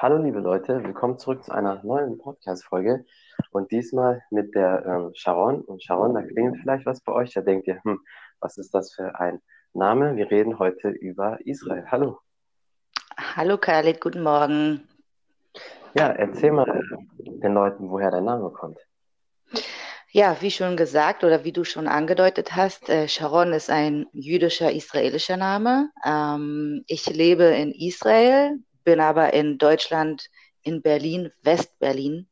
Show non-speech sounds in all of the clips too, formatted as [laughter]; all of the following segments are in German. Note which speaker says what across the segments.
Speaker 1: Hallo liebe Leute, willkommen zurück zu einer neuen Podcast-Folge und diesmal mit der ähm, Sharon. Und Sharon, da klingelt vielleicht was bei euch, da denkt ihr, hm, was ist das für ein Name? Wir reden heute über Israel. Hallo.
Speaker 2: Hallo Khalid, guten Morgen.
Speaker 1: Ja, erzähl mal den Leuten, woher dein Name kommt.
Speaker 2: Ja, wie schon gesagt oder wie du schon angedeutet hast, äh, Sharon ist ein jüdischer israelischer Name. Ähm, ich lebe in Israel, bin aber in Deutschland, in Berlin, West-Berlin,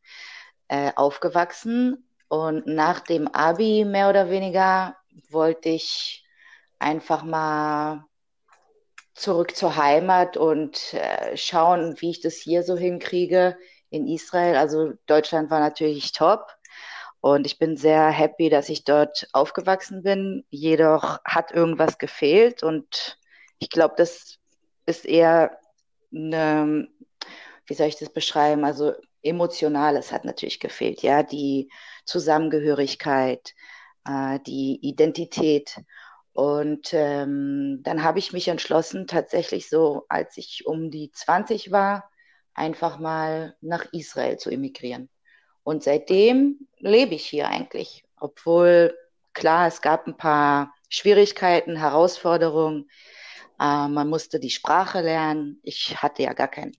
Speaker 2: äh, aufgewachsen. Und nach dem Abi mehr oder weniger wollte ich einfach mal zurück zur Heimat und äh, schauen, wie ich das hier so hinkriege in Israel. Also Deutschland war natürlich top. Und ich bin sehr happy, dass ich dort aufgewachsen bin. Jedoch hat irgendwas gefehlt und ich glaube, das ist eher eine, wie soll ich das beschreiben? Also Emotionales hat natürlich gefehlt, ja, die Zusammengehörigkeit, äh, die Identität. Und ähm, dann habe ich mich entschlossen, tatsächlich so, als ich um die 20 war, einfach mal nach Israel zu emigrieren. Und seitdem lebe ich hier eigentlich, obwohl klar, es gab ein paar Schwierigkeiten, Herausforderungen. Äh, man musste die Sprache lernen. Ich hatte ja gar, kein,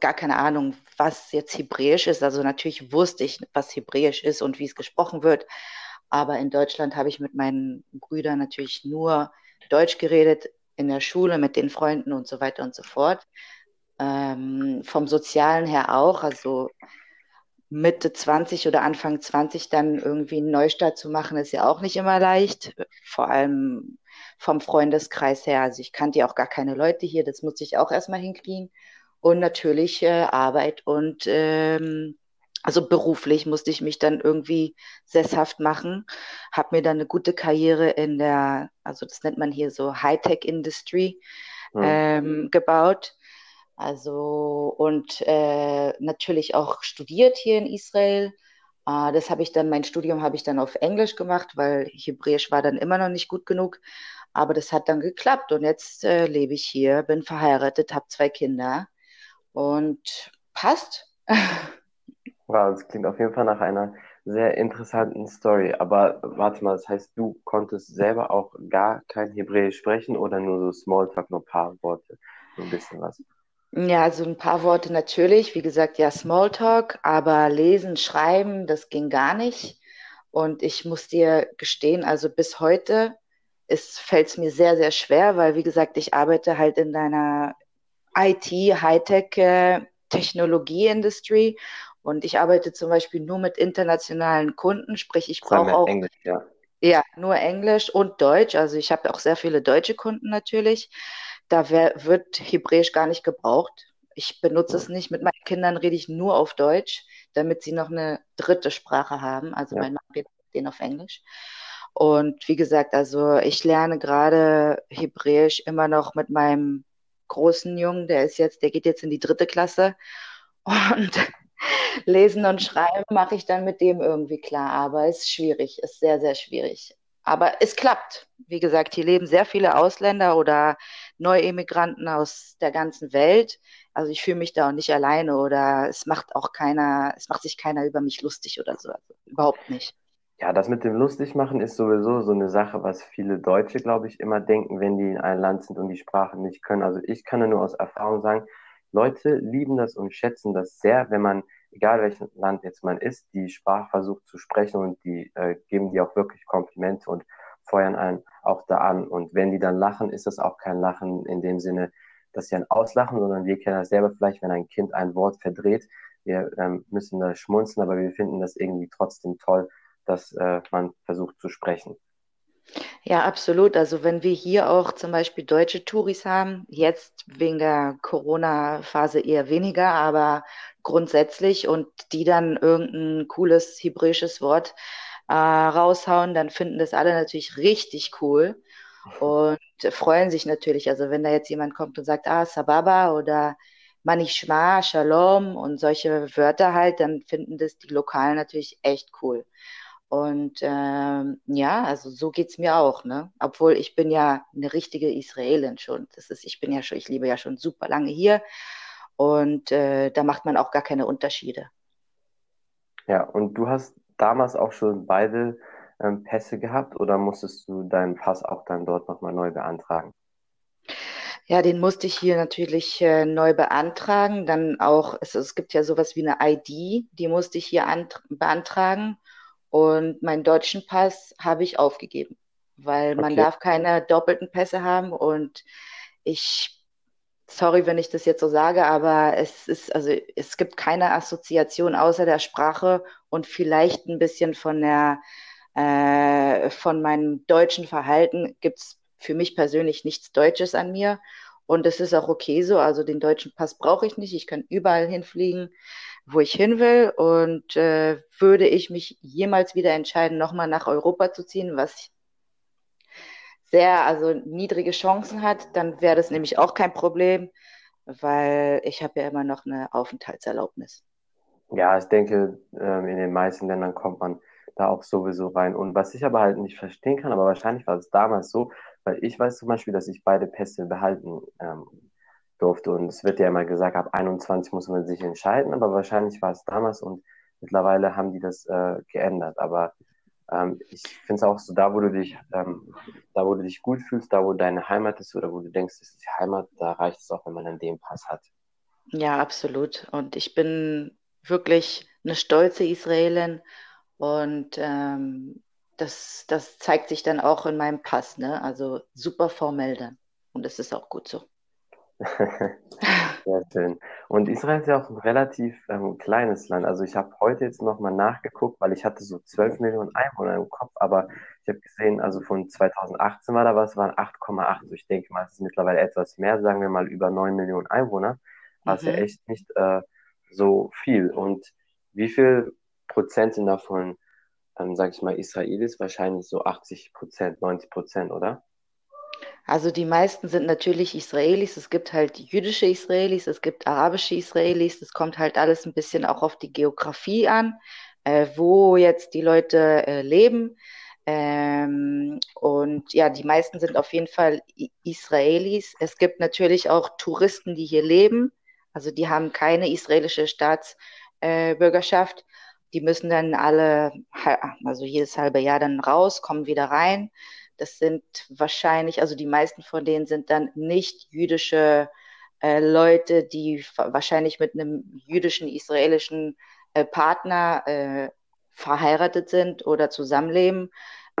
Speaker 2: gar keine Ahnung, was jetzt Hebräisch ist. Also natürlich wusste ich, was Hebräisch ist und wie es gesprochen wird. Aber in Deutschland habe ich mit meinen Brüdern natürlich nur Deutsch geredet, in der Schule mit den Freunden und so weiter und so fort. Ähm, vom Sozialen her auch. Also Mitte 20 oder Anfang 20 dann irgendwie einen Neustart zu machen, ist ja auch nicht immer leicht. Vor allem vom Freundeskreis her. Also ich kannte ja auch gar keine Leute hier, das musste ich auch erstmal hinkriegen. Und natürlich äh, Arbeit und ähm, also beruflich musste ich mich dann irgendwie sesshaft machen, habe mir dann eine gute Karriere in der, also das nennt man hier so Hightech-Industry mhm. ähm, gebaut. Also und äh, natürlich auch studiert hier in Israel. Äh, das habe ich dann, mein Studium habe ich dann auf Englisch gemacht, weil Hebräisch war dann immer noch nicht gut genug. Aber das hat dann geklappt und jetzt äh, lebe ich hier, bin verheiratet, habe zwei Kinder und passt. [laughs]
Speaker 1: Wow, das klingt auf jeden Fall nach einer sehr interessanten Story. Aber warte mal, das heißt, du konntest selber auch gar kein Hebräisch sprechen oder nur so Smalltalk, nur ein paar Worte, so ein bisschen was?
Speaker 2: Ja, also ein paar Worte natürlich. Wie gesagt, ja, Smalltalk, aber lesen, schreiben, das ging gar nicht. Und ich muss dir gestehen, also bis heute fällt es mir sehr, sehr schwer, weil, wie gesagt, ich arbeite halt in deiner IT, Hightech, äh, Technologie-Industry und ich arbeite zum Beispiel nur mit internationalen Kunden, sprich, ich brauche auch.
Speaker 1: Englisch, ja.
Speaker 2: Ja, nur Englisch und Deutsch. Also ich habe auch sehr viele deutsche Kunden natürlich. Da wär, wird Hebräisch gar nicht gebraucht. Ich benutze es nicht. Mit meinen Kindern rede ich nur auf Deutsch, damit sie noch eine dritte Sprache haben. Also ja. mein Mann redet den auf Englisch. Und wie gesagt, also ich lerne gerade Hebräisch immer noch mit meinem großen Jungen, der ist jetzt, der geht jetzt in die dritte Klasse. Und [laughs] lesen und schreiben mache ich dann mit dem irgendwie klar. Aber es ist schwierig, ist sehr, sehr schwierig. Aber es klappt. Wie gesagt, hier leben sehr viele Ausländer oder Neuemigranten aus der ganzen Welt. Also ich fühle mich da auch nicht alleine oder es macht auch keiner, es macht sich keiner über mich lustig oder so. Also überhaupt nicht.
Speaker 1: Ja, das mit dem Lustigmachen ist sowieso so eine Sache, was viele Deutsche, glaube ich, immer denken, wenn die in einem Land sind und die Sprache nicht können. Also ich kann nur aus Erfahrung sagen, Leute lieben das und schätzen das sehr, wenn man, egal welches Land jetzt man ist, die Sprache versucht zu sprechen und die äh, geben die auch wirklich Komplimente und feuern einen auch da an. Und wenn die dann lachen, ist das auch kein Lachen in dem Sinne, dass sie ein Auslachen, sondern wir kennen das selber vielleicht, wenn ein Kind ein Wort verdreht. Wir ähm, müssen da schmunzeln, aber wir finden das irgendwie trotzdem toll, dass äh, man versucht zu sprechen.
Speaker 2: Ja, absolut. Also wenn wir hier auch zum Beispiel deutsche Touris haben, jetzt wegen der Corona-Phase eher weniger, aber grundsätzlich und die dann irgendein cooles hebräisches Wort äh, raushauen, dann finden das alle natürlich richtig cool und freuen sich natürlich. Also wenn da jetzt jemand kommt und sagt, ah, Sababa oder Manishma, Shalom und solche Wörter halt, dann finden das die Lokalen natürlich echt cool. Und ähm, ja, also so geht's mir auch, ne? Obwohl ich bin ja eine richtige Israelin schon. Das ist, ich bin ja schon, ich lebe ja schon super lange hier. Und äh, da macht man auch gar keine Unterschiede.
Speaker 1: Ja, und du hast damals auch schon beide ähm, Pässe gehabt oder musstest du deinen Pass auch dann dort nochmal neu beantragen?
Speaker 2: Ja, den musste ich hier natürlich äh, neu beantragen. Dann auch, es, es gibt ja sowas wie eine ID, die musste ich hier beantragen. Und meinen deutschen Pass habe ich aufgegeben, weil man darf keine doppelten Pässe haben. Und ich, sorry, wenn ich das jetzt so sage, aber es ist, also es gibt keine Assoziation außer der Sprache und vielleicht ein bisschen von der, äh, von meinem deutschen Verhalten gibt es für mich persönlich nichts Deutsches an mir. Und es ist auch okay so. Also den deutschen Pass brauche ich nicht. Ich kann überall hinfliegen, wo ich hin will. Und äh, würde ich mich jemals wieder entscheiden, nochmal nach Europa zu ziehen, was sehr, also niedrige Chancen hat, dann wäre das nämlich auch kein Problem, weil ich habe ja immer noch eine Aufenthaltserlaubnis.
Speaker 1: Ja, ich denke, ähm, in den meisten Ländern kommt man da auch sowieso rein. Und was ich aber halt nicht verstehen kann, aber wahrscheinlich war es damals so, weil ich weiß zum Beispiel, dass ich beide Pässe behalten ähm, durfte. Und es wird ja immer gesagt, ab 21 muss man sich entscheiden, aber wahrscheinlich war es damals und mittlerweile haben die das äh, geändert. Aber ähm, ich finde es auch so, da wo du dich, ähm, da wo du dich gut fühlst, da wo deine Heimat ist oder wo du denkst, das ist die Heimat, da reicht es auch, wenn man dann den Pass hat.
Speaker 2: Ja, absolut. Und ich bin wirklich eine stolze Israelin und ähm, das, das zeigt sich dann auch in meinem Pass, ne? Also super formell dann. Und das ist auch gut so. [laughs]
Speaker 1: Sehr schön. Und Israel ist ja auch ein relativ ähm, kleines Land. Also ich habe heute jetzt nochmal nachgeguckt, weil ich hatte so 12 Millionen Einwohner im Kopf, aber ich habe gesehen, also von 2018 war da was, waren 8,8. Also ich denke mal, es ist mittlerweile etwas mehr, sagen wir mal über 9 Millionen Einwohner. Was mhm. ja echt nicht äh, so viel. Und wie viel Prozent sind davon ähm, sage ich mal, Israelis wahrscheinlich so 80 Prozent, 90 Prozent, oder?
Speaker 2: Also die meisten sind natürlich Israelis. Es gibt halt jüdische Israelis, es gibt arabische Israelis. Das kommt halt alles ein bisschen auch auf die Geografie an, äh, wo jetzt die Leute äh, leben. Ähm, und ja, die meisten sind auf jeden Fall Israelis. Es gibt natürlich auch Touristen, die hier leben. Also die haben keine israelische Staatsbürgerschaft. Äh, die müssen dann alle, also jedes halbe Jahr dann raus, kommen wieder rein. Das sind wahrscheinlich, also die meisten von denen sind dann nicht jüdische äh, Leute, die wahrscheinlich mit einem jüdischen, israelischen äh, Partner äh, verheiratet sind oder zusammenleben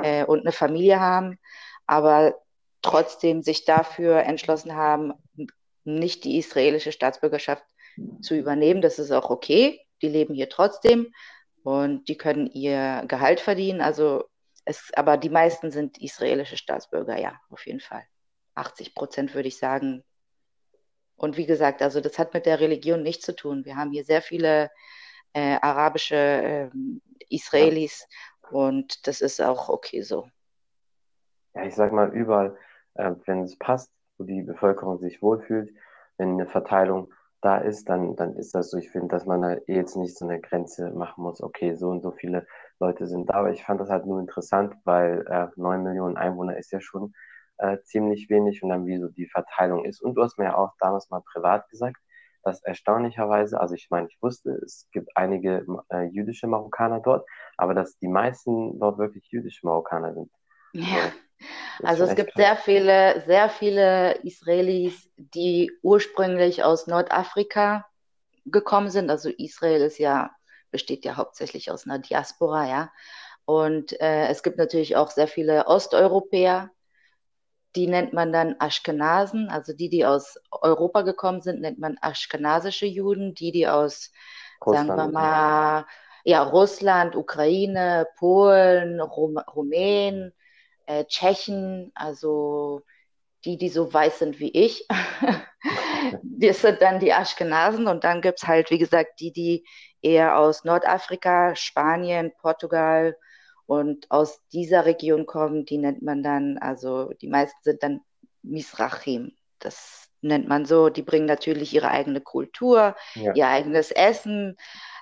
Speaker 2: äh, und eine Familie haben, aber trotzdem sich dafür entschlossen haben, nicht die israelische Staatsbürgerschaft zu übernehmen. Das ist auch okay. Die leben hier trotzdem und die können ihr Gehalt verdienen. Also es, aber die meisten sind israelische Staatsbürger, ja, auf jeden Fall. 80 Prozent würde ich sagen. Und wie gesagt, also das hat mit der Religion nichts zu tun. Wir haben hier sehr viele äh, arabische äh, Israelis ja. und das ist auch okay so.
Speaker 1: Ja, ich sag mal, überall, äh, wenn es passt, wo die Bevölkerung sich wohlfühlt, wenn eine Verteilung da ist, dann, dann ist das so. Ich finde, dass man da jetzt nicht so eine Grenze machen muss, okay, so und so viele Leute sind da. Aber ich fand das halt nur interessant, weil äh, 9 Millionen Einwohner ist ja schon äh, ziemlich wenig und dann wie so die Verteilung ist. Und du hast mir ja auch damals mal privat gesagt, dass erstaunlicherweise, also ich meine, ich wusste, es gibt einige äh, jüdische Marokkaner dort, aber dass die meisten dort wirklich jüdische Marokkaner sind.
Speaker 2: Ja. Also es gibt sehr viele, sehr viele Israelis, die ursprünglich aus Nordafrika gekommen sind. Also Israel ist ja, besteht ja hauptsächlich aus einer Diaspora, ja. Und äh, es gibt natürlich auch sehr viele Osteuropäer, die nennt man dann Aschkenasen, also die, die aus Europa gekommen sind, nennt man aschkenasische Juden, die, die aus, Russland, sagen wir mal, ja, Russland, Ukraine, Polen, Rum Rumänen, äh, Tschechen, also die, die so weiß sind wie ich. [laughs] das sind dann die Aschkenasen und dann gibt es halt, wie gesagt, die, die eher aus Nordafrika, Spanien, Portugal und aus dieser Region kommen, die nennt man dann, also die meisten sind dann Misrachim. Das nennt man so. Die bringen natürlich ihre eigene Kultur, ja. ihr eigenes Essen.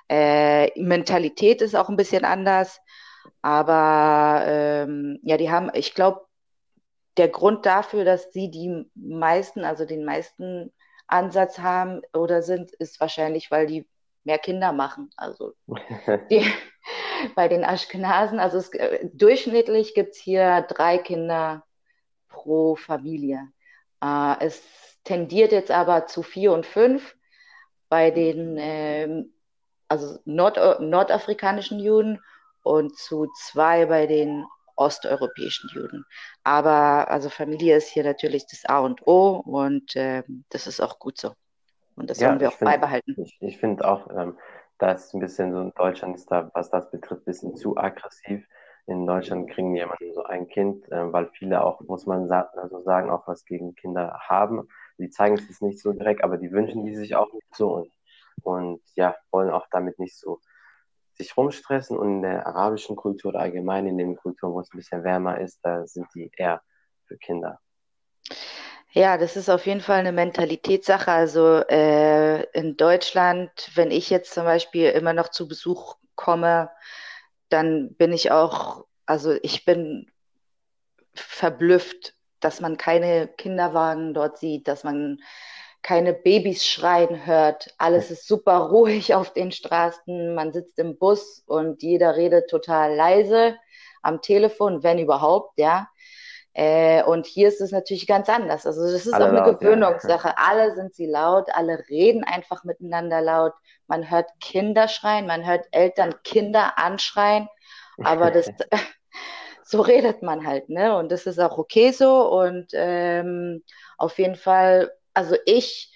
Speaker 2: Äh, Mentalität ist auch ein bisschen anders. Aber ähm, ja, die haben, ich glaube, der Grund dafür, dass sie die meisten, also den meisten Ansatz haben oder sind, ist wahrscheinlich, weil die mehr Kinder machen. Also [laughs] die, bei den Aschkenasen, also es, äh, durchschnittlich gibt es hier drei Kinder pro Familie. Äh, es tendiert jetzt aber zu vier und fünf bei den ähm, also Nord nordafrikanischen Juden und zu zwei bei den osteuropäischen Juden. Aber also Familie ist hier natürlich das A und O und äh, das ist auch gut so. Und das ja, sollen wir auch
Speaker 1: find,
Speaker 2: beibehalten.
Speaker 1: Ich, ich finde auch, ähm, dass ein bisschen so in Deutschland ist da, was das betrifft, ein bisschen zu aggressiv. In Deutschland kriegen jemanden so ein Kind, äh, weil viele auch, muss man sa also sagen, auch was gegen Kinder haben. Die zeigen es nicht so direkt, aber die wünschen die sich auch nicht so und, und ja, wollen auch damit nicht so sich rumstressen und in der arabischen Kultur oder allgemein in den Kulturen, wo es ein bisschen wärmer ist, da sind die eher für Kinder.
Speaker 2: Ja, das ist auf jeden Fall eine Mentalitätssache. Also äh, in Deutschland, wenn ich jetzt zum Beispiel immer noch zu Besuch komme, dann bin ich auch, also ich bin verblüfft, dass man keine Kinderwagen dort sieht, dass man keine Babys schreien hört. Alles ist super ruhig auf den Straßen. Man sitzt im Bus und jeder redet total leise am Telefon, wenn überhaupt, ja. Äh, und hier ist es natürlich ganz anders. Also das ist alle auch eine laut, Gewöhnungssache. Ja. Alle sind sie laut, alle reden einfach miteinander laut. Man hört Kinder schreien, man hört Eltern Kinder anschreien, aber das [laughs] [laughs] so redet man halt, ne? Und das ist auch okay so. Und ähm, auf jeden Fall also ich,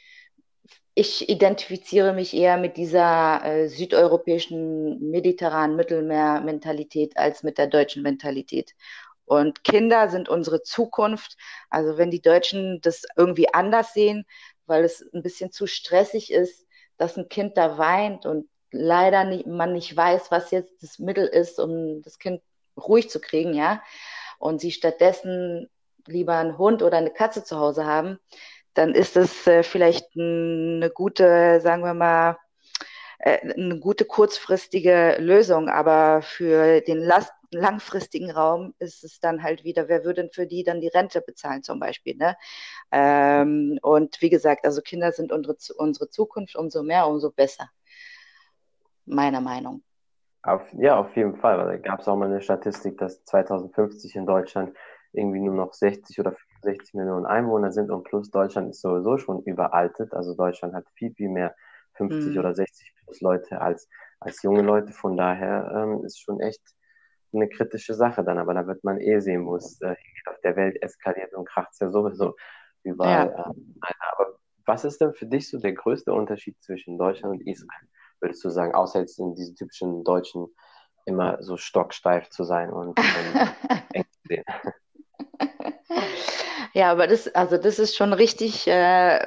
Speaker 2: ich identifiziere mich eher mit dieser äh, südeuropäischen, mediterranen Mittelmeer-Mentalität als mit der deutschen Mentalität. Und Kinder sind unsere Zukunft. Also wenn die Deutschen das irgendwie anders sehen, weil es ein bisschen zu stressig ist, dass ein Kind da weint und leider nicht, man nicht weiß, was jetzt das Mittel ist, um das Kind ruhig zu kriegen, ja, und sie stattdessen lieber einen Hund oder eine Katze zu Hause haben, dann ist es äh, vielleicht eine gute, sagen wir mal, äh, eine gute kurzfristige Lösung, aber für den Last langfristigen Raum ist es dann halt wieder, wer würde denn für die dann die Rente bezahlen zum Beispiel, ne? Ähm, und wie gesagt, also Kinder sind unsere, unsere Zukunft, umso mehr, umso besser. Meiner Meinung.
Speaker 1: Auf, ja, auf jeden Fall. Da gab es auch mal eine Statistik, dass 2050 in Deutschland irgendwie nur noch 60 oder 60 Millionen Einwohner sind und plus Deutschland ist sowieso schon überaltet. Also Deutschland hat viel, viel mehr 50 mhm. oder 60 plus Leute als, als junge Leute. Von daher ähm, ist schon echt eine kritische Sache dann. Aber da wird man eh sehen, wo es äh, auf der Welt eskaliert und kracht es ja sowieso überall. Ja. Ähm, aber was ist denn für dich so der größte Unterschied zwischen Deutschland und Israel? Würdest du sagen, außer jetzt in diesen typischen deutschen immer so stocksteif zu sein und, und [laughs] eng zu sehen?
Speaker 2: Ja, aber das, also das ist schon richtig äh,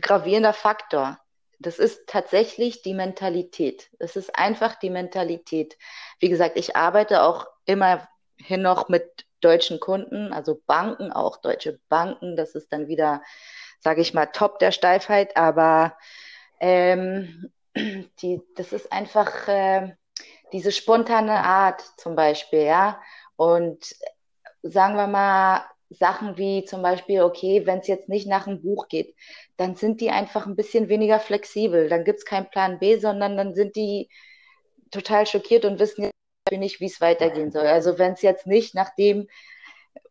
Speaker 2: gravierender Faktor. Das ist tatsächlich die Mentalität. Es ist einfach die Mentalität. Wie gesagt, ich arbeite auch immerhin noch mit deutschen Kunden, also Banken, auch deutsche Banken. Das ist dann wieder, sage ich mal, top der Steifheit. Aber ähm, [clears throat] die, das ist einfach äh, diese spontane Art zum Beispiel, ja. Und sagen wir mal, Sachen wie zum Beispiel, okay, wenn es jetzt nicht nach einem Buch geht, dann sind die einfach ein bisschen weniger flexibel. Dann gibt es keinen Plan B, sondern dann sind die total schockiert und wissen nicht, wie es weitergehen soll. Also wenn es jetzt nicht nach dem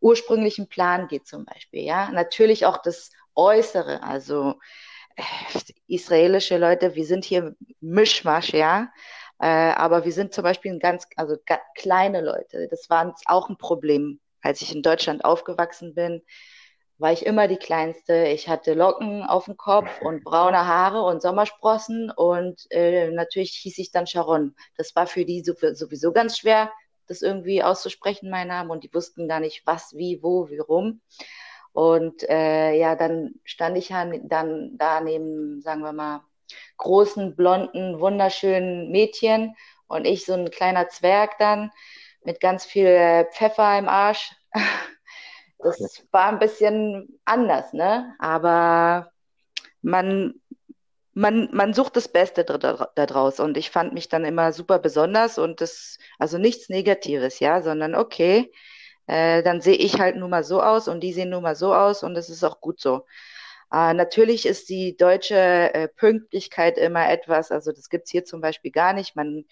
Speaker 2: ursprünglichen Plan geht zum Beispiel, ja. Natürlich auch das Äußere, also äh, israelische Leute, wir sind hier Mischmasch, ja. Äh, aber wir sind zum Beispiel ganz, also kleine Leute. Das war auch ein Problem als ich in Deutschland aufgewachsen bin, war ich immer die Kleinste. Ich hatte Locken auf dem Kopf und braune Haare und Sommersprossen und äh, natürlich hieß ich dann Sharon. Das war für die sowieso ganz schwer, das irgendwie auszusprechen, mein Name, und die wussten gar nicht, was, wie, wo, wie rum. Und äh, ja, dann stand ich dann da neben, sagen wir mal, großen, blonden, wunderschönen Mädchen und ich so ein kleiner Zwerg dann mit ganz viel äh, Pfeffer im Arsch. [laughs] Das war ein bisschen anders, ne? Aber man, man, man sucht das Beste daraus und ich fand mich dann immer super besonders und das, also nichts Negatives, ja, sondern okay, äh, dann sehe ich halt nun mal so aus und die sehen nun mal so aus und das ist auch gut so. Äh, natürlich ist die deutsche äh, Pünktlichkeit immer etwas, also das gibt's hier zum Beispiel gar nicht. Man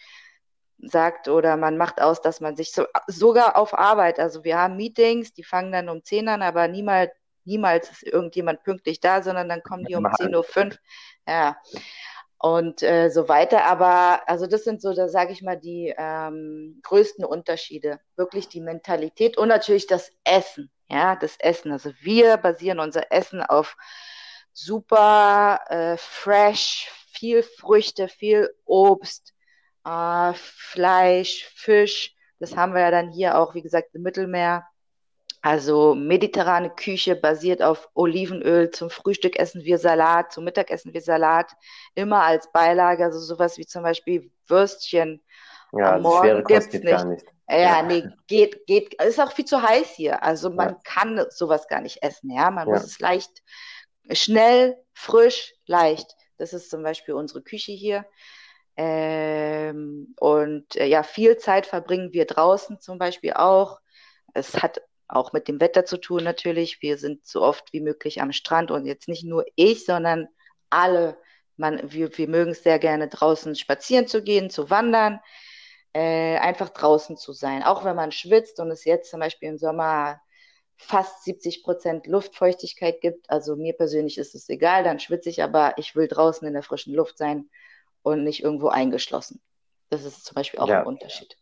Speaker 2: sagt oder man macht aus, dass man sich so, sogar auf Arbeit, also wir haben Meetings, die fangen dann um 10 an, aber niemals, niemals ist irgendjemand pünktlich da, sondern dann kommen die um 10.05 Uhr. Ja. Und äh, so weiter. Aber also das sind so, da sage ich mal, die ähm, größten Unterschiede. Wirklich die Mentalität und natürlich das Essen. Ja, das Essen. Also wir basieren unser Essen auf super äh, fresh, viel Früchte, viel Obst, äh, Fleisch, Fisch. Das haben wir ja dann hier auch, wie gesagt, im Mittelmeer. Also mediterrane Küche basiert auf Olivenöl. Zum Frühstück essen wir Salat, zum Mittag essen wir Salat. Immer als Beilage, also sowas wie zum Beispiel Würstchen.
Speaker 1: Ja,
Speaker 2: Am Morgen
Speaker 1: schwere Kost
Speaker 2: gibt's
Speaker 1: geht
Speaker 2: nicht.
Speaker 1: gar nicht.
Speaker 2: Ja,
Speaker 1: Ja.
Speaker 2: nee, geht, geht, ist auch viel zu heiß hier. Also man
Speaker 1: Ja.
Speaker 2: kann sowas gar nicht essen, ja. Man muss
Speaker 1: Ja.
Speaker 2: es leicht, schnell, frisch, leicht. Das ist zum Beispiel unsere Küche hier. Ähm, und äh, ja, viel Zeit verbringen wir draußen zum Beispiel auch. Es hat auch mit dem Wetter zu tun natürlich. Wir sind so oft wie möglich am Strand und jetzt nicht nur ich, sondern alle. Man, wir, wir mögen es sehr gerne draußen spazieren zu gehen, zu wandern, äh, einfach draußen zu sein. Auch wenn man schwitzt und es jetzt zum Beispiel im Sommer fast 70 Prozent Luftfeuchtigkeit gibt. Also mir persönlich ist es egal, dann schwitze ich, aber ich will draußen in der frischen Luft sein und nicht irgendwo eingeschlossen. Das ist zum Beispiel auch ein
Speaker 1: Ja,
Speaker 2: Unterschied.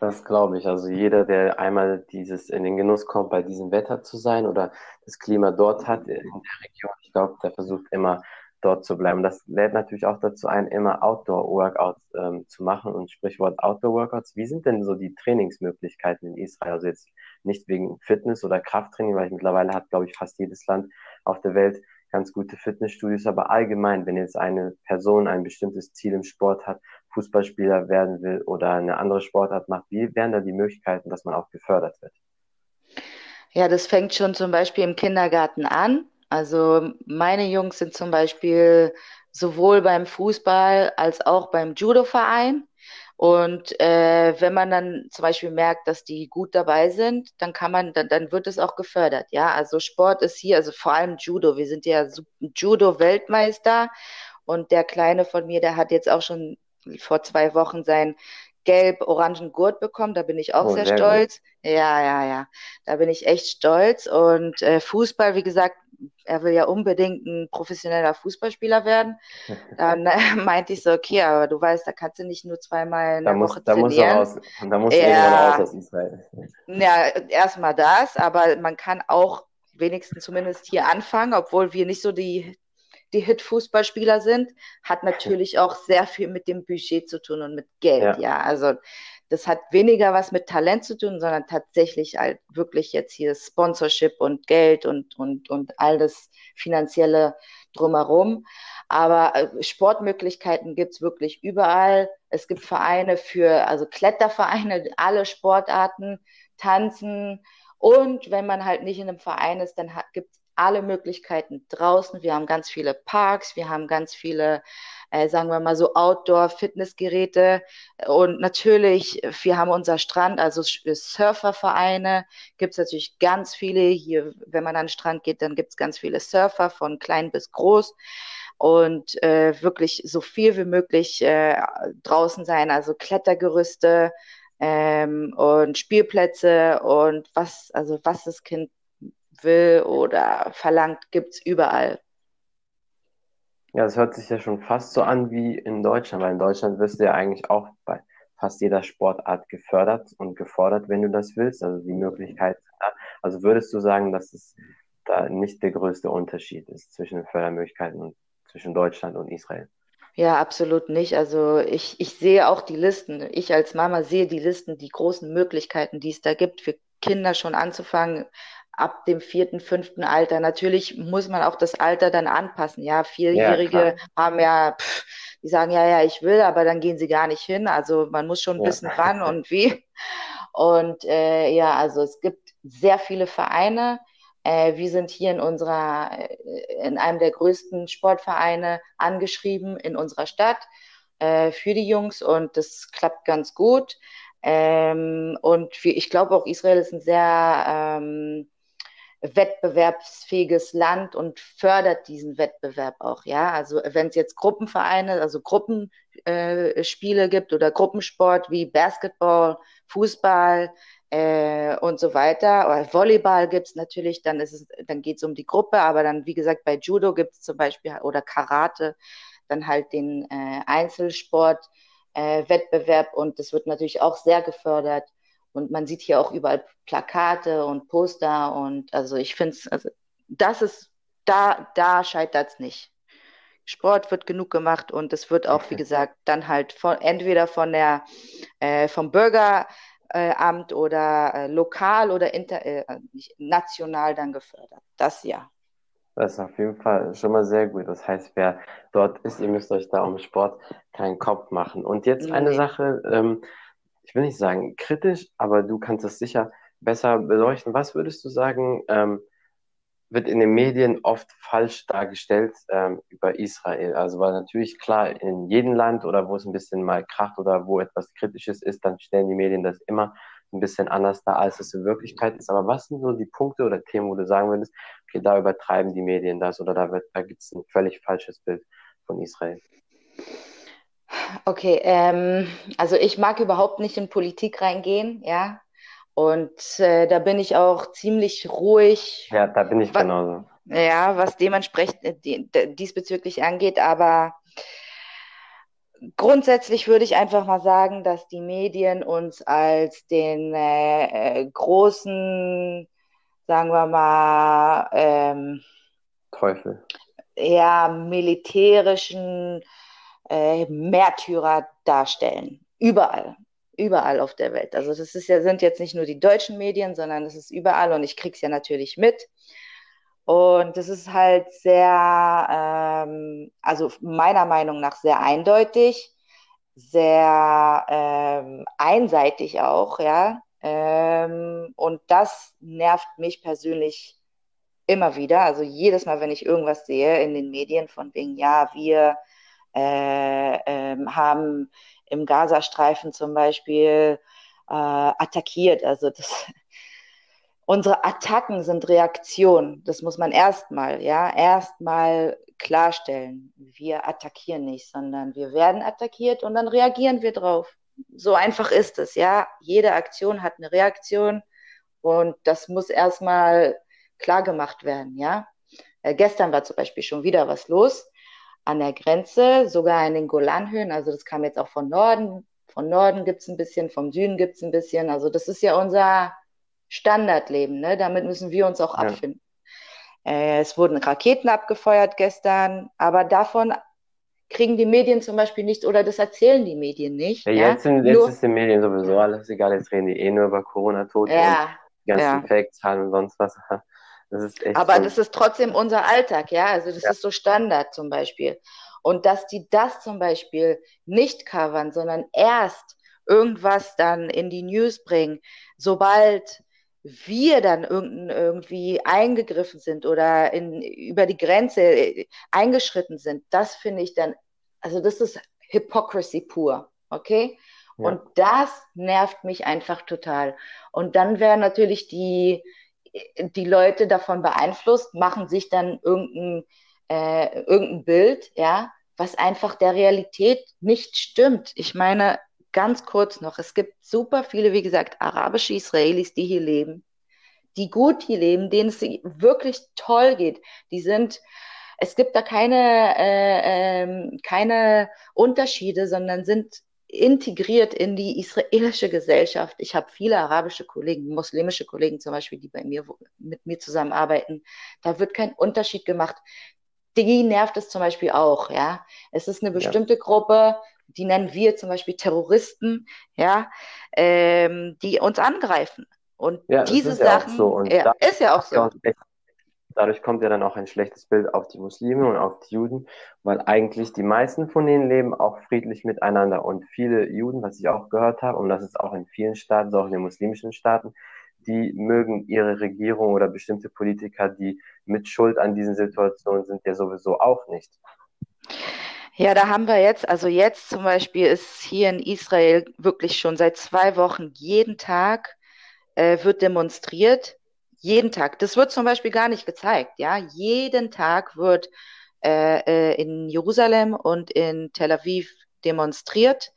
Speaker 1: das glaube ich. Also jeder, der einmal dieses in den Genuss kommt, bei diesem Wetter zu sein oder das Klima dort hat in der Region, ich glaube, der versucht immer dort zu bleiben. Das lädt natürlich auch dazu ein, immer Outdoor-Workouts ähm, zu machen und Sprichwort Outdoor-Workouts. Wie sind denn so die Trainingsmöglichkeiten in Israel? Also jetzt nicht wegen Fitness oder Krafttraining, weil ich mittlerweile hat, glaube ich, fast jedes Land auf der Welt ganz gute Fitnessstudios, aber allgemein, wenn jetzt eine Person ein bestimmtes Ziel im Sport hat, Fußballspieler werden will oder eine andere Sportart macht, wie wären da die Möglichkeiten, dass man auch gefördert wird?
Speaker 2: Ja, das fängt schon zum Beispiel im Kindergarten an. Also meine Jungs sind zum Beispiel sowohl beim Fußball als auch beim Judo-Verein. Und äh, wenn man dann zum Beispiel merkt, dass die gut dabei sind, dann kann man, dann, dann wird es auch gefördert. Ja, also Sport ist hier, also vor allem Judo. Wir sind ja Judo-Weltmeister und der Kleine von mir, der hat jetzt auch schon vor zwei Wochen sein gelb-orangen Gurt bekommen. Da bin ich auch
Speaker 1: Oh,
Speaker 2: sehr
Speaker 1: sehr gut.
Speaker 2: stolz. Ja, ja, ja. Da bin ich echt stolz. Und äh, Fußball, wie gesagt, er will ja unbedingt ein professioneller Fußballspieler werden. [laughs] Dann äh, meinte ich so, okay, aber du weißt, da kannst du nicht nur zweimal in
Speaker 1: Da
Speaker 2: der
Speaker 1: muss,
Speaker 2: Woche
Speaker 1: da muss er
Speaker 2: trainieren.
Speaker 1: raus, da muss er irgendwann
Speaker 2: Ja,
Speaker 1: raus aus Israel. [laughs]
Speaker 2: ja, erstmal das, aber man kann auch wenigstens zumindest hier anfangen, obwohl wir nicht so die, die Hit-Fußballspieler sind, hat natürlich auch sehr viel mit dem Budget zu tun und mit Geld,
Speaker 1: Ja,
Speaker 2: ja. Also das hat weniger was mit Talent zu tun, sondern tatsächlich halt wirklich jetzt hier Sponsorship und Geld und, und, und all das Finanzielle drumherum. Aber äh, Sportmöglichkeiten gibt's wirklich überall. Es gibt Vereine für, also Klettervereine, alle Sportarten, Tanzen. Und wenn man halt nicht in einem Verein ist, dann hat, gibt's alle Möglichkeiten draußen. Wir haben ganz viele Parks, wir haben ganz viele, äh, sagen wir mal so Outdoor-Fitnessgeräte. Und natürlich, wir haben unser Strand, also Surfervereine, gibt's natürlich ganz viele. Hier, wenn man an den Strand geht, dann gibt's ganz viele Surfer, von klein bis groß und äh, wirklich so viel wie möglich äh, draußen sein, also Klettergerüste ähm, und Spielplätze und was, also was das Kind will oder verlangt, gibt's überall.
Speaker 1: ja, das hört sich ja schon fast so an wie in Deutschland, weil in Deutschland wirst du ja eigentlich auch bei fast jeder Sportart gefördert und gefordert, wenn du das willst. Also die da. Also würdest du sagen, dass es da nicht der größte Unterschied ist zwischen den Fördermöglichkeiten und zwischen Deutschland und Israel?
Speaker 2: Ja, absolut nicht. Also ich, ich sehe auch die Listen. Ich als Mama sehe die Listen, die großen Möglichkeiten, die es da gibt, für Kinder schon anzufangen, ab dem vierten, fünften Alter. Natürlich muss man auch das Alter dann anpassen. Ja,
Speaker 1: Ja,
Speaker 2: Vierjährige
Speaker 1: klar.
Speaker 2: haben ja, pff, die sagen ja, ja, ich will, aber dann gehen sie gar nicht hin. Also man muss schon
Speaker 1: Ja,
Speaker 2: wissen, wann und wie. Und äh, ja, also es gibt sehr viele Vereine. Äh, wir sind hier in unserer, äh, in einem der größten Sportvereine angeschrieben in unserer Stadt äh, für die Jungs und das klappt ganz gut. Ähm, und wir, ich glaube auch Israel ist ein sehr ähm, wettbewerbsfähiges Land und fördert diesen Wettbewerb auch, ja. Also wenn es jetzt Gruppenvereine, also Gruppenspiele äh, gibt oder Gruppensport wie Basketball, Fußball äh, und so weiter, oder Volleyball gibt es natürlich, dann ist es, dann geht es um die Gruppe, aber dann, wie gesagt, bei Judo gibt es zum Beispiel oder Karate, dann halt den äh, Einzelsport. Äh, Wettbewerb und das wird natürlich auch sehr gefördert. Und man sieht hier auch überall Plakate und Poster und also ich finde es, also das ist, da, da scheitert es nicht. Sport wird genug gemacht und es wird auch, wie gesagt, dann halt von, entweder von der, äh, vom Bürgeramt oder äh, lokal oder inter, äh, national dann gefördert. Das ja.
Speaker 1: Das ist auf jeden Fall schon mal sehr gut. Das heißt, wer dort ist, ihr müsst euch da um Sport keinen Kopf machen. Und jetzt eine Sache, ähm, ich will nicht sagen kritisch, aber du kannst es sicher besser beleuchten. Was würdest du sagen, ähm, wird in den Medien oft falsch dargestellt ähm, über Israel? Also weil natürlich klar, in jedem Land oder wo es ein bisschen mal kracht oder wo etwas Kritisches ist, dann stellen die Medien das immer ein bisschen anders dar, als es in Wirklichkeit ist. Aber was sind so die Punkte oder Themen, wo du sagen würdest, okay, da übertreiben die Medien das oder da, da gibt es ein völlig falsches Bild von Israel?
Speaker 2: Okay, ähm, also ich mag überhaupt nicht in Politik reingehen, ja. Und äh, da bin ich auch ziemlich ruhig.
Speaker 1: Ja, da bin ich
Speaker 2: was,
Speaker 1: genauso.
Speaker 2: Ja, was dementsprechend äh, die, diesbezüglich angeht, aber grundsätzlich würde ich einfach mal sagen, dass die Medien uns als den äh, äh großen, sagen wir mal, ähm,
Speaker 1: Teufel.
Speaker 2: Ja, militärischen äh, Märtyrer darstellen. Überall. Überall auf der Welt. Also das ist ja, sind jetzt nicht nur die deutschen Medien, sondern es ist überall und ich krieg's ja natürlich mit. Und das ist halt sehr, ähm, also meiner Meinung nach sehr eindeutig, sehr ähm, einseitig auch, ja. Ähm, und das nervt mich persönlich immer wieder. Also jedes Mal, wenn ich irgendwas sehe in den Medien von wegen, ja, wir äh, äh, haben im Gazastreifen zum Beispiel äh, attackiert. Also das, [laughs] unsere Attacken sind Reaktionen. Das muss man erstmal, ja, erstmal klarstellen. Wir attackieren nicht, sondern wir werden attackiert und dann reagieren wir drauf. So einfach ist es, ja. Jede Aktion hat eine Reaktion und das muss erstmal klar gemacht werden, ja. Äh, gestern war zum Beispiel schon wieder was los an der Grenze, sogar in den Golanhöhen. Also das kam jetzt auch von Norden. Von Norden gibt es ein bisschen, vom Süden gibt es ein bisschen. Also das ist ja unser Standardleben. Ne? Damit müssen wir uns auch ja. abfinden. Äh, es wurden Raketen abgefeuert gestern, aber davon kriegen die Medien zum Beispiel nicht oder das erzählen die Medien nicht.
Speaker 1: Ja, jetzt, sind, jetzt nur, ist den Medien sowieso alles egal, jetzt reden die eh nur über Corona-Tote
Speaker 2: ja, und
Speaker 1: die ganzen ja. Fake-Zahlen und sonst was.
Speaker 2: Das Aber so. das ist trotzdem unser Alltag, ja. Also das ja. ist so Standard zum Beispiel. Und dass die das zum Beispiel nicht covern, sondern erst irgendwas dann in die News bringen, sobald wir dann irgendwie eingegriffen sind oder in, über die Grenze äh, eingeschritten sind, das finde ich dann, also das ist Hypocrisy pur, okay? Ja. Und das nervt mich einfach total. Und dann wäre natürlich die, die Leute davon beeinflusst, machen sich dann irgendein, äh, irgendein Bild, ja, was einfach der Realität nicht stimmt. Ich meine, ganz kurz noch, es gibt super viele, wie gesagt, arabische Israelis, die hier leben, die gut hier leben, denen es wirklich toll geht. Die sind, es gibt da keine, äh, äh, keine Unterschiede, sondern sind integriert in die israelische Gesellschaft. Ich habe viele arabische Kollegen, muslimische Kollegen zum Beispiel, die bei mir mit mir zusammenarbeiten. Da wird kein Unterschied gemacht. Die nervt es zum Beispiel auch, ja. Es ist eine bestimmte ja. Gruppe, die nennen wir zum Beispiel Terroristen, ja, ähm, die uns angreifen. Und ja, diese Sachen,
Speaker 1: ja, so.
Speaker 2: ja ist ja auch so.
Speaker 1: Dadurch kommt ja dann auch ein schlechtes Bild auf die Muslime und auf die Juden, weil eigentlich die meisten von denen leben auch friedlich miteinander. Und viele Juden, was ich auch gehört habe, und das ist auch in vielen Staaten, so auch in den muslimischen Staaten, die mögen ihre Regierung oder bestimmte Politiker, die mit Schuld an diesen Situationen sind, ja sowieso auch nicht.
Speaker 2: Ja, da haben wir jetzt, also jetzt zum Beispiel ist hier in Israel wirklich schon seit zwei Wochen jeden Tag äh, wird demonstriert jeden Tag. Das wird zum Beispiel gar nicht gezeigt. Ja, jeden Tag wird äh, äh in Jerusalem und in Tel Aviv demonstriert.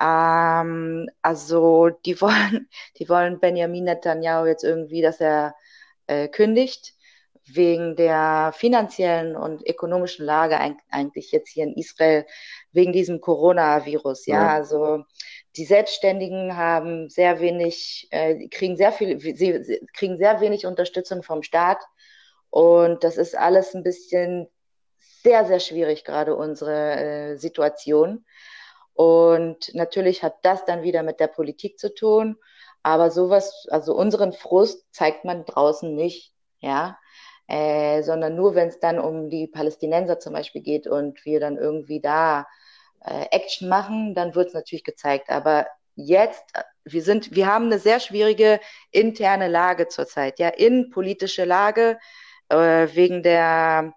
Speaker 2: Ähm, also die [laughs] wollen, die wollen Benjamin Netanyahu jetzt irgendwie, dass er äh, kündigt wegen der finanziellen und ökonomischen Lage eigentlich jetzt hier in Israel wegen diesem Coronavirus. Ja, ja. also die Selbstständigen haben sehr wenig, äh, kriegen sehr viel, sie, sie kriegen sehr wenig Unterstützung vom Staat und das ist alles ein bisschen sehr, sehr schwierig gerade unsere äh, Situation. Und natürlich hat das dann wieder mit der Politik zu tun. Aber sowas, also unseren Frust zeigt man draußen nicht, ja, äh, sondern nur, wenn es dann um die Palästinenser zum Beispiel geht und wir dann irgendwie da äh, Action machen, dann wird es natürlich gezeigt. Aber jetzt, wir sind, wir haben eine sehr schwierige interne Lage zurzeit, ja, innenpolitische Lage äh, wegen der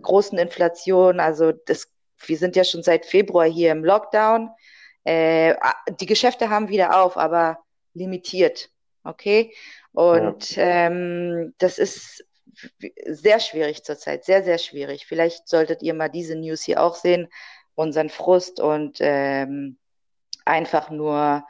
Speaker 2: großen Inflation. Also das, wir sind ja schon seit Februar hier im Lockdown. Äh, die Geschäfte haben wieder auf, aber limitiert. Okay. Und ja. ähm, das ist sehr schwierig zurzeit, sehr, sehr schwierig. Vielleicht solltet ihr mal diese News hier auch sehen, unseren Frust und ähm, einfach nur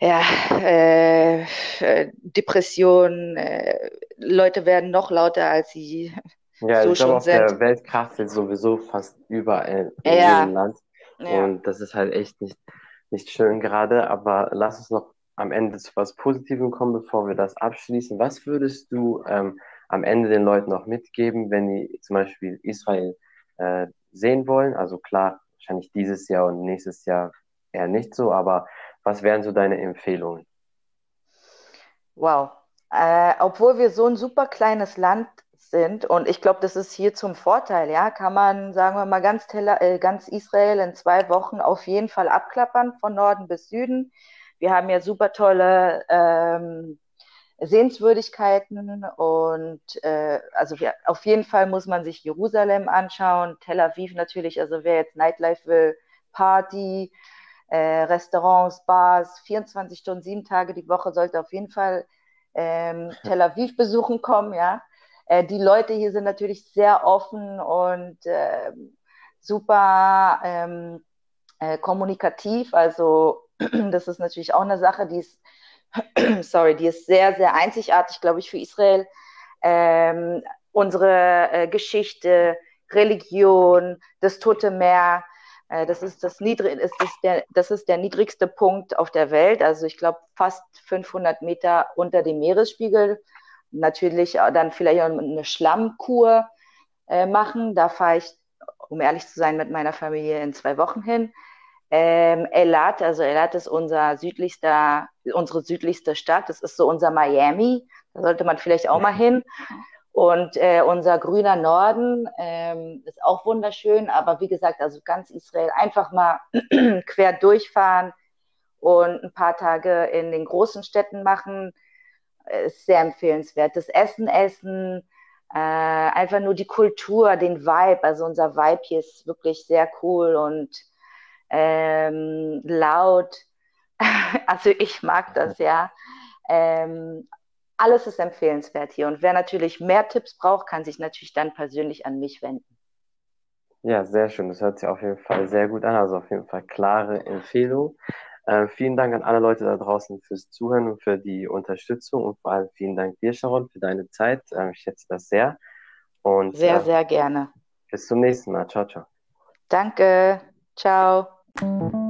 Speaker 2: ja, äh, äh, Depression, äh, Leute werden noch lauter, als sie
Speaker 1: ja, so ich glaube, auf sind. der Welt kracht es sowieso fast überall in ja. jedem Land. Ja. Und das ist halt echt nicht, nicht schön gerade. Aber lass uns noch am Ende zu was Positivem kommen, bevor wir das abschließen. Was würdest du ähm, am Ende den Leuten noch mitgeben, wenn die zum Beispiel Israel äh, sehen wollen? Also klar, wahrscheinlich dieses Jahr und nächstes Jahr eher nicht so, aber was wären so deine Empfehlungen?
Speaker 2: Wow. Äh, obwohl wir so ein super kleines Land sind und ich glaube, das ist hier zum Vorteil, ja, kann man, sagen wir mal, ganz, äh, ganz Israel in zwei Wochen auf jeden Fall abklappern, von Norden bis Süden. Wir haben ja super tolle ähm, Sehenswürdigkeiten und äh, also wir, auf jeden Fall muss man sich Jerusalem anschauen, Tel Aviv natürlich, also wer jetzt Nightlife will, Party, äh, Restaurants, Bars, 24 Stunden, sieben Tage die Woche sollte auf jeden Fall ähm, [laughs] Tel Aviv besuchen kommen, ja. Äh, die Leute hier sind natürlich sehr offen und äh, super ähm, äh, kommunikativ, also [clears throat] das ist natürlich auch eine Sache, die ist [clears throat] sorry, die ist sehr, sehr einzigartig, glaube ich, für Israel. Ähm, unsere äh, Geschichte, Religion, das Tote Meer, äh, das ist das, niedrig, ist das, der, das ist der niedrigste Punkt auf der Welt. Also ich glaube fast 500 Meter unter dem Meeresspiegel. Natürlich dann vielleicht auch eine Schlammkur äh, machen. Da fahre ich, um ehrlich zu sein, mit meiner Familie in zwei Wochen hin. Ähm, Elat, also Elat ist unser südlichster, unsere südlichste Stadt. Das ist so unser Miami. Da sollte man vielleicht auch mal hin. Und äh, unser grüner Norden ähm, ist auch wunderschön, aber wie gesagt, also ganz Israel einfach mal [clears throat] quer durchfahren und ein paar Tage in den großen Städten machen, ist sehr empfehlenswert. Das Essen essen, äh, einfach nur die Kultur, den Vibe. Also unser Vibe hier ist wirklich sehr cool und ähm, laut. [laughs] Also ich mag das ja. Ähm, alles ist empfehlenswert hier. Und wer natürlich mehr Tipps braucht, kann sich natürlich dann persönlich an mich wenden.
Speaker 1: Ja, sehr schön. Das hört sich auf jeden Fall sehr gut an. Also auf jeden Fall klare Empfehlung. Äh, vielen Dank an alle Leute da draußen fürs Zuhören und für die Unterstützung und vor allem vielen Dank dir, Sharon, für deine Zeit. Äh, ich schätze das sehr. Und,
Speaker 2: sehr, äh, sehr gerne.
Speaker 1: Bis zum nächsten Mal. Ciao, ciao.
Speaker 2: Danke. Ciao. Thank you.